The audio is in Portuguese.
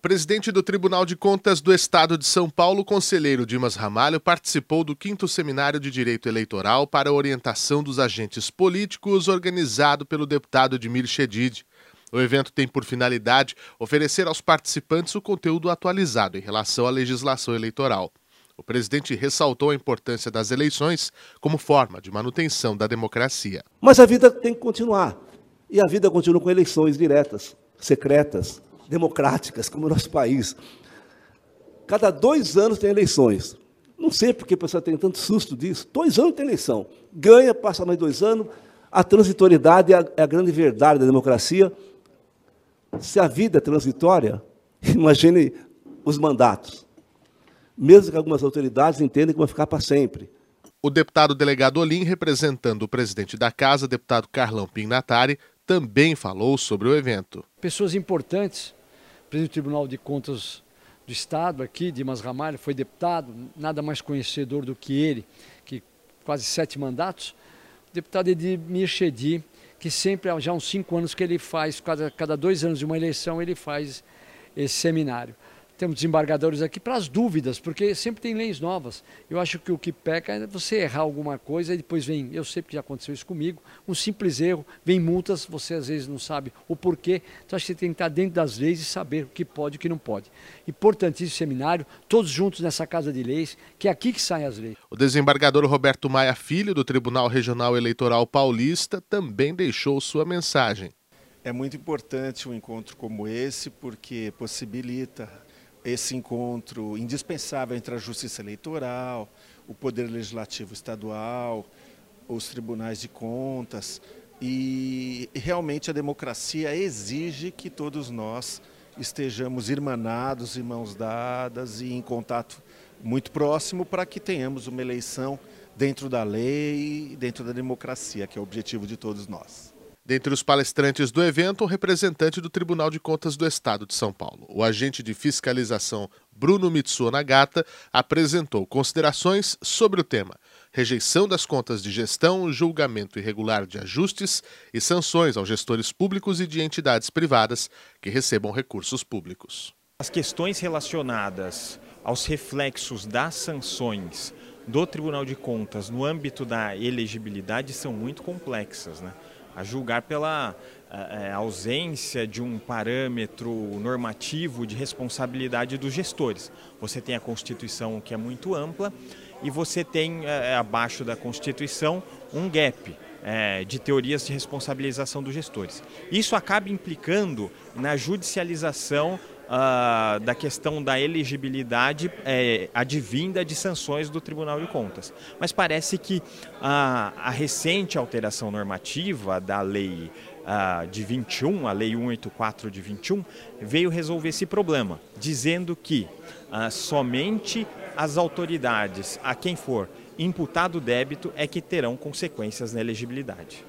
presidente do Tribunal de Contas do Estado de São Paulo, conselheiro Dimas Ramalho, participou do quinto seminário de Direito Eleitoral para a orientação dos agentes políticos, organizado pelo deputado Edmir Chedid. O evento tem por finalidade oferecer aos participantes o conteúdo atualizado em relação à legislação eleitoral. O presidente ressaltou a importância das eleições como forma de manutenção da democracia. Mas a vida tem que continuar. E a vida continua com eleições diretas, secretas, democráticas, como o nosso país. Cada dois anos tem eleições. Não sei porque a pessoa tem tanto susto disso. Dois anos tem eleição. Ganha, passa mais dois anos. A transitoriedade é a, é a grande verdade da democracia. Se a vida é transitória, imagine os mandatos. Mesmo que algumas autoridades entendem que vão ficar para sempre. O deputado delegado Olim, representando o presidente da casa, deputado Carlão Pignatari, também falou sobre o evento. Pessoas importantes presidente do Tribunal de Contas do Estado aqui, Dimas Ramalho, foi deputado, nada mais conhecedor do que ele, que quase sete mandatos. O deputado Edmir Chedi, que sempre, há já uns cinco anos que ele faz, cada, cada dois anos de uma eleição, ele faz esse seminário temos desembargadores aqui para as dúvidas, porque sempre tem leis novas. Eu acho que o que peca é você errar alguma coisa e depois vem, eu sei porque já aconteceu isso comigo, um simples erro, vem multas, você às vezes não sabe o porquê. Então acho que você tem que estar dentro das leis e saber o que pode e o que não pode. Importantíssimo seminário, todos juntos nessa casa de leis, que é aqui que saem as leis. O desembargador Roberto Maia Filho, do Tribunal Regional Eleitoral Paulista, também deixou sua mensagem. É muito importante um encontro como esse, porque possibilita esse encontro indispensável entre a Justiça Eleitoral, o Poder Legislativo Estadual, os tribunais de contas. E realmente a democracia exige que todos nós estejamos irmanados, mãos dadas e em contato muito próximo para que tenhamos uma eleição dentro da lei, dentro da democracia, que é o objetivo de todos nós. Dentre os palestrantes do evento, o representante do Tribunal de Contas do Estado de São Paulo. O agente de fiscalização Bruno Mitsuo Nagata apresentou considerações sobre o tema: rejeição das contas de gestão, julgamento irregular de ajustes e sanções aos gestores públicos e de entidades privadas que recebam recursos públicos. As questões relacionadas aos reflexos das sanções do Tribunal de Contas no âmbito da elegibilidade são muito complexas, né? A julgar pela é, ausência de um parâmetro normativo de responsabilidade dos gestores. Você tem a Constituição que é muito ampla e você tem é, abaixo da Constituição um gap é, de teorias de responsabilização dos gestores. Isso acaba implicando na judicialização uh, da questão da elegibilidade é, advinda de sanções do Tribunal de Contas. Mas parece que a, a recente alteração normativa da lei uh, de 21, a lei 184 de 21, veio resolver esse problema, dizendo que uh, somente as autoridades, a quem for imputado débito, é que terão consequências na elegibilidade.